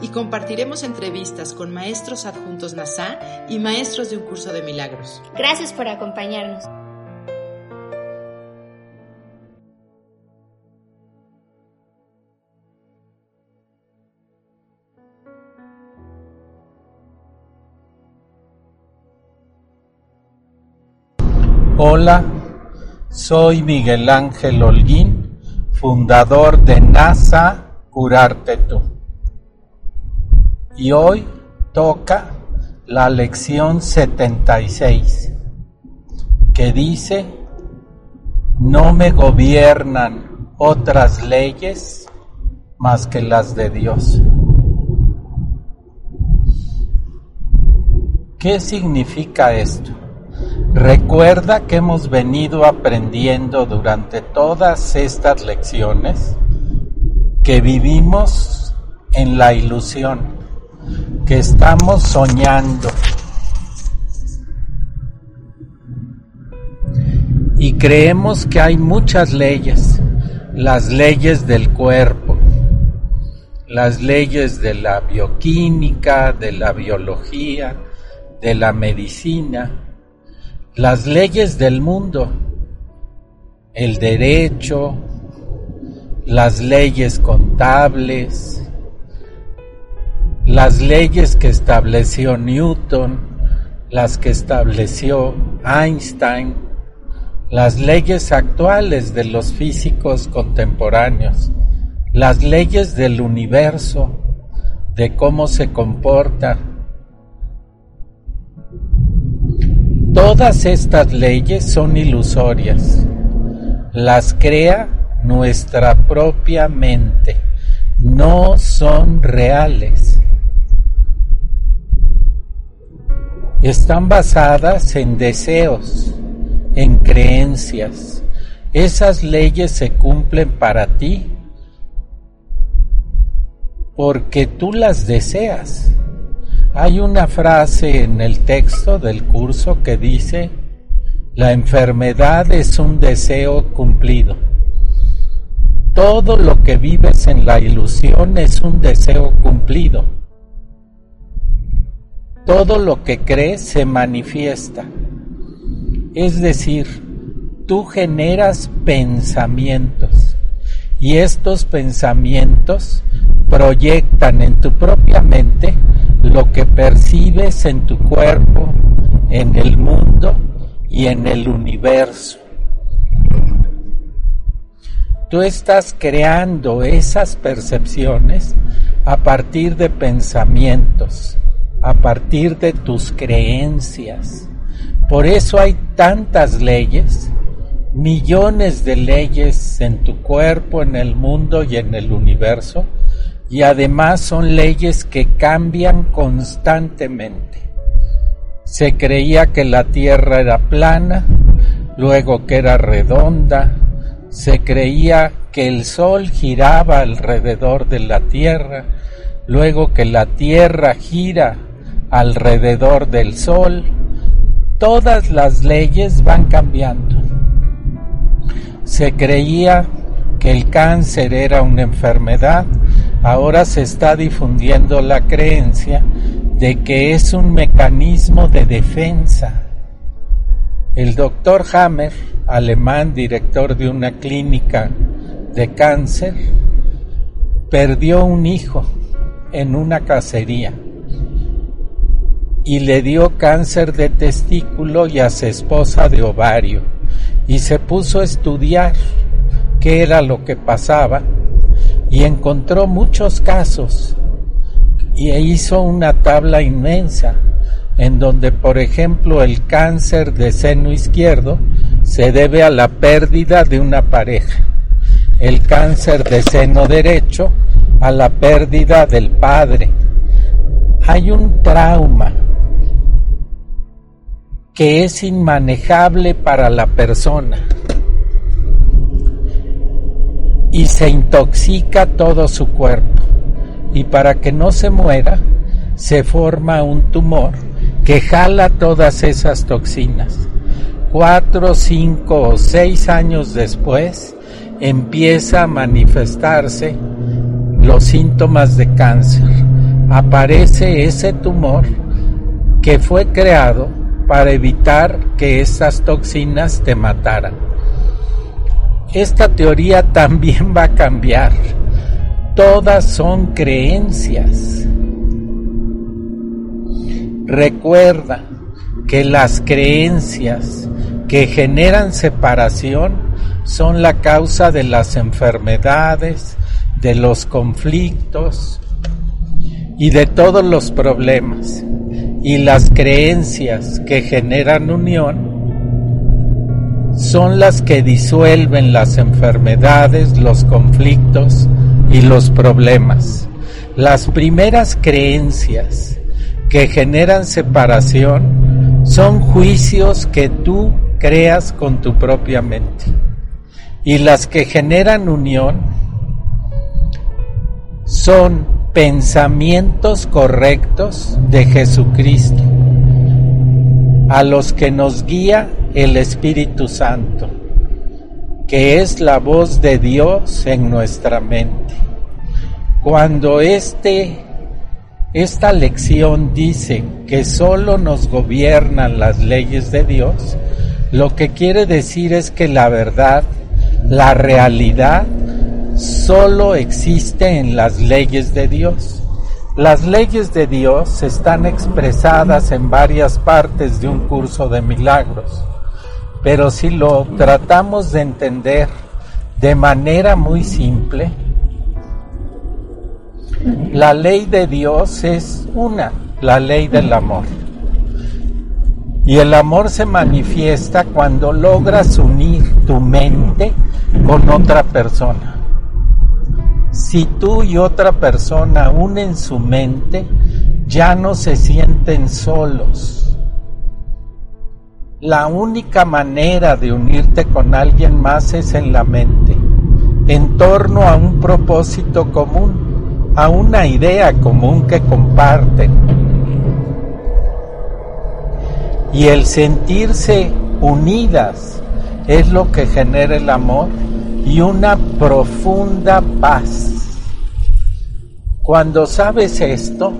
Y compartiremos entrevistas con maestros adjuntos NASA y maestros de un curso de milagros. Gracias por acompañarnos. Hola, soy Miguel Ángel Holguín, fundador de NASA Curarte Tú. Y hoy toca la lección 76, que dice, no me gobiernan otras leyes más que las de Dios. ¿Qué significa esto? Recuerda que hemos venido aprendiendo durante todas estas lecciones que vivimos en la ilusión, que estamos soñando. Y creemos que hay muchas leyes, las leyes del cuerpo, las leyes de la bioquímica, de la biología, de la medicina, las leyes del mundo, el derecho, las leyes contables, las leyes que estableció Newton, las que estableció Einstein, las leyes actuales de los físicos contemporáneos, las leyes del universo, de cómo se comporta. Todas estas leyes son ilusorias, las crea nuestra propia mente, no son reales. Están basadas en deseos, en creencias. Esas leyes se cumplen para ti porque tú las deseas. Hay una frase en el texto del curso que dice, la enfermedad es un deseo cumplido. Todo lo que vives en la ilusión es un deseo cumplido. Todo lo que crees se manifiesta. Es decir, tú generas pensamientos y estos pensamientos proyectan en tu propia mente lo que percibes en tu cuerpo, en el mundo y en el universo. Tú estás creando esas percepciones a partir de pensamientos, a partir de tus creencias. Por eso hay tantas leyes, millones de leyes en tu cuerpo, en el mundo y en el universo, y además son leyes que cambian constantemente. Se creía que la Tierra era plana, luego que era redonda, se creía que el Sol giraba alrededor de la Tierra, luego que la Tierra gira alrededor del Sol. Todas las leyes van cambiando. Se creía que el cáncer era una enfermedad, ahora se está difundiendo la creencia de que es un mecanismo de defensa. El doctor Hammer, alemán, director de una clínica de cáncer, perdió un hijo en una cacería y le dio cáncer de testículo y a su esposa de ovario y se puso a estudiar qué era lo que pasaba y encontró muchos casos y hizo una tabla inmensa en donde, por ejemplo, el cáncer de seno izquierdo se debe a la pérdida de una pareja, el cáncer de seno derecho a la pérdida del padre, hay un trauma que es inmanejable para la persona y se intoxica todo su cuerpo y para que no se muera se forma un tumor que jala todas esas toxinas. Cuatro, cinco o seis años después empieza a manifestarse los síntomas de cáncer. Aparece ese tumor que fue creado para evitar que esas toxinas te mataran. Esta teoría también va a cambiar. Todas son creencias. Recuerda que las creencias que generan separación son la causa de las enfermedades, de los conflictos y de todos los problemas y las creencias que generan unión son las que disuelven las enfermedades, los conflictos y los problemas. Las primeras creencias que generan separación son juicios que tú creas con tu propia mente. Y las que generan unión son pensamientos correctos de Jesucristo, a los que nos guía el Espíritu Santo, que es la voz de Dios en nuestra mente. Cuando este, esta lección dice que solo nos gobiernan las leyes de Dios, lo que quiere decir es que la verdad, la realidad, solo existe en las leyes de Dios. Las leyes de Dios están expresadas en varias partes de un curso de milagros, pero si lo tratamos de entender de manera muy simple, la ley de Dios es una, la ley del amor. Y el amor se manifiesta cuando logras unir tu mente con otra persona. Si tú y otra persona unen su mente, ya no se sienten solos. La única manera de unirte con alguien más es en la mente, en torno a un propósito común, a una idea común que comparten. Y el sentirse unidas es lo que genera el amor y una profunda paz. Cuando sabes esto,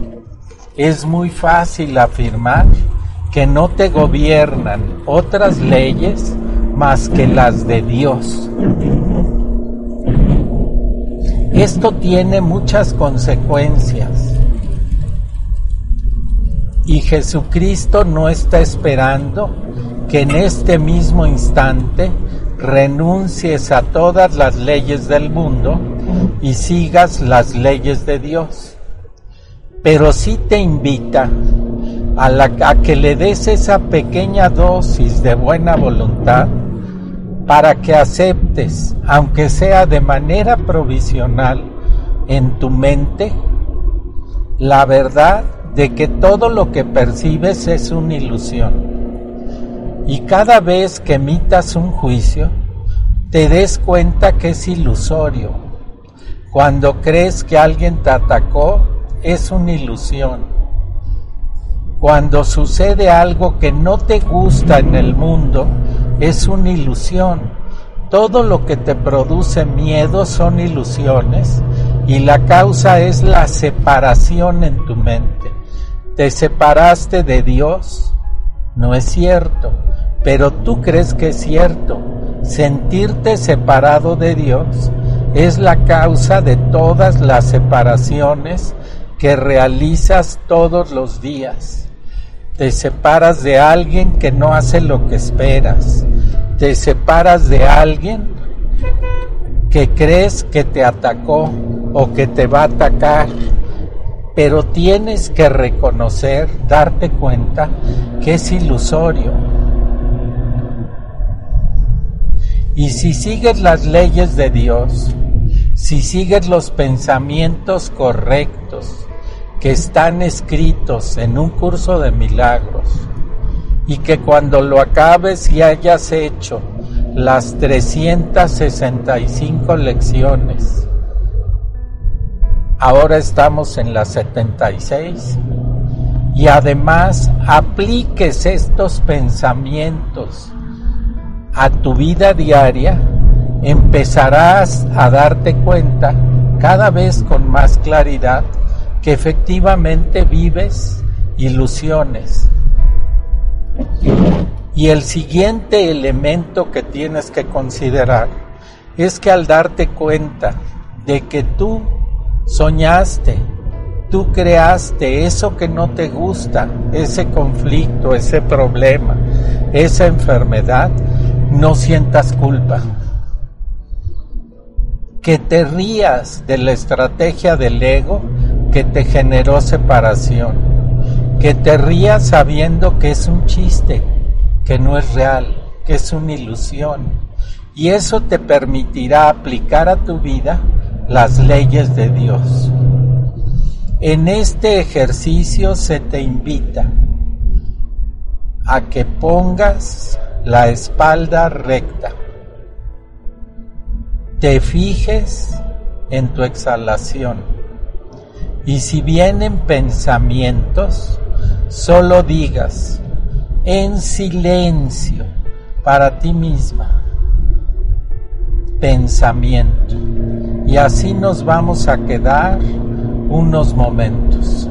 es muy fácil afirmar que no te gobiernan otras leyes más que las de Dios. Esto tiene muchas consecuencias y Jesucristo no está esperando que en este mismo instante renuncies a todas las leyes del mundo y sigas las leyes de Dios. Pero sí te invita a, a que le des esa pequeña dosis de buena voluntad para que aceptes, aunque sea de manera provisional, en tu mente, la verdad de que todo lo que percibes es una ilusión y cada vez que emitas un juicio, te des cuenta que es ilusorio. Cuando crees que alguien te atacó, es una ilusión. Cuando sucede algo que no te gusta en el mundo, es una ilusión. Todo lo que te produce miedo son ilusiones y la causa es la separación en tu mente. Te separaste de Dios, no es cierto pero tú crees que es cierto. Sentirte separado de Dios es la causa de todas las separaciones que realizas todos los días. Te separas de alguien que no hace lo que esperas. Te separas de alguien que crees que te atacó o que te va a atacar. Pero tienes que reconocer, darte cuenta que es ilusorio Y si sigues las leyes de Dios, si sigues los pensamientos correctos que están escritos en un curso de milagros y que cuando lo acabes y hayas hecho las 365 lecciones, ahora estamos en las 76, y además apliques estos pensamientos a tu vida diaria, empezarás a darte cuenta cada vez con más claridad que efectivamente vives ilusiones. Y el siguiente elemento que tienes que considerar es que al darte cuenta de que tú soñaste, tú creaste eso que no te gusta, ese conflicto, ese problema, esa enfermedad, no sientas culpa. Que te rías de la estrategia del ego que te generó separación. Que te rías sabiendo que es un chiste, que no es real, que es una ilusión. Y eso te permitirá aplicar a tu vida las leyes de Dios. En este ejercicio se te invita a que pongas la espalda recta, te fijes en tu exhalación. Y si vienen pensamientos, solo digas en silencio para ti misma pensamiento y así nos vamos a quedar unos momentos.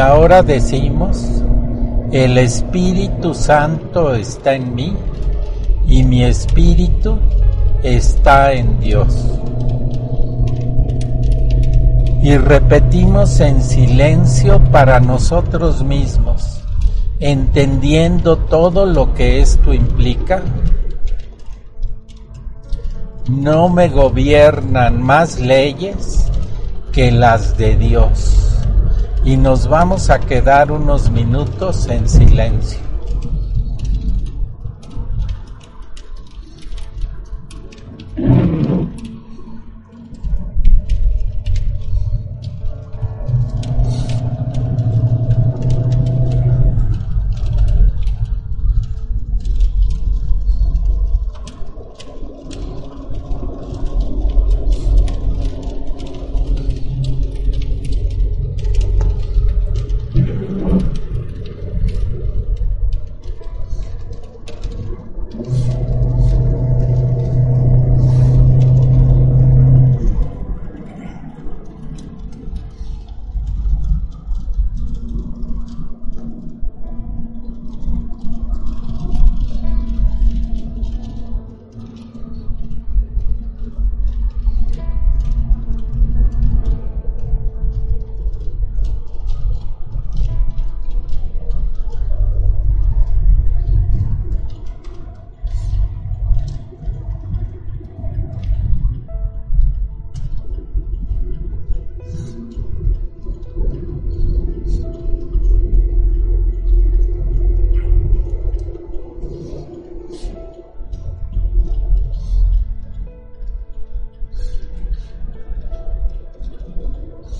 Ahora decimos, el Espíritu Santo está en mí y mi espíritu está en Dios. Y repetimos en silencio para nosotros mismos, entendiendo todo lo que esto implica. No me gobiernan más leyes que las de Dios. Y nos vamos a quedar unos minutos en silencio.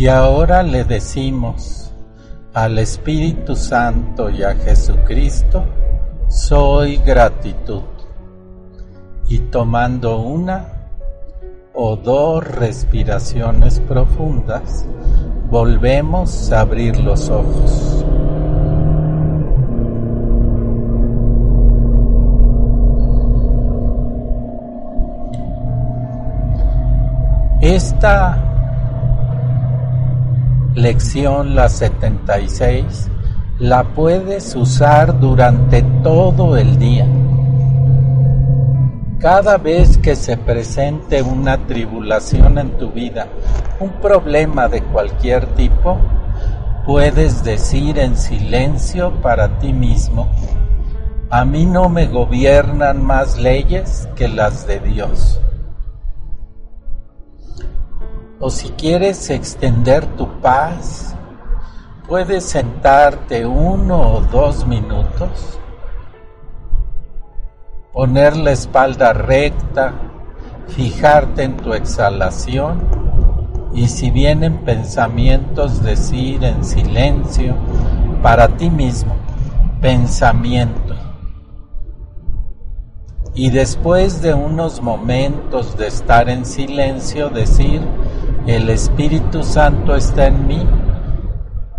Y ahora le decimos al Espíritu Santo y a Jesucristo, soy gratitud. Y tomando una o dos respiraciones profundas, volvemos a abrir los ojos. Esta lección, la 76, la puedes usar durante todo el día. Cada vez que se presente una tribulación en tu vida, un problema de cualquier tipo, puedes decir en silencio para ti mismo, a mí no me gobiernan más leyes que las de Dios. O si quieres extender tu paz, puedes sentarte uno o dos minutos, poner la espalda recta, fijarte en tu exhalación y si vienen pensamientos decir en silencio para ti mismo, pensamiento. Y después de unos momentos de estar en silencio decir, el Espíritu Santo está en mí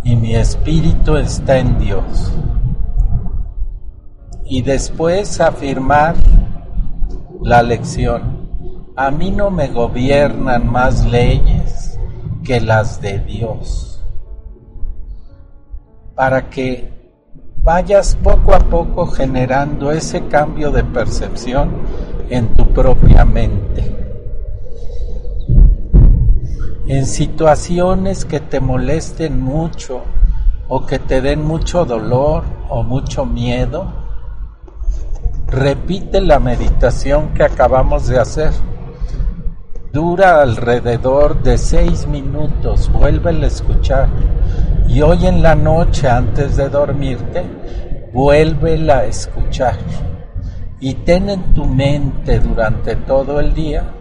y mi espíritu está en Dios. Y después afirmar la lección, a mí no me gobiernan más leyes que las de Dios. Para que vayas poco a poco generando ese cambio de percepción en tu propia mente en situaciones que te molesten mucho o que te den mucho dolor o mucho miedo, repite la meditación que acabamos de hacer. Dura alrededor de seis minutos, vuélvela a escuchar. Y hoy en la noche, antes de dormirte, vuélvela a escuchar. Y ten en tu mente durante todo el día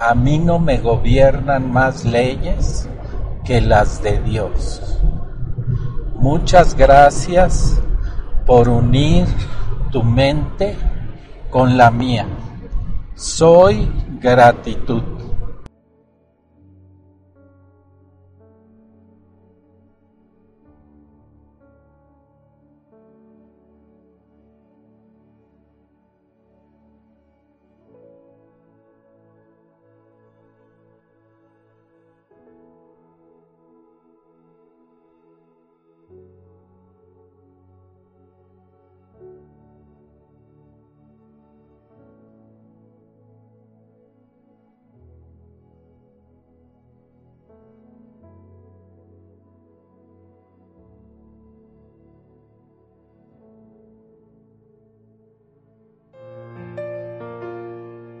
a mí no me gobiernan más leyes que las de Dios. Muchas gracias por unir tu mente con la mía. Soy gratitud.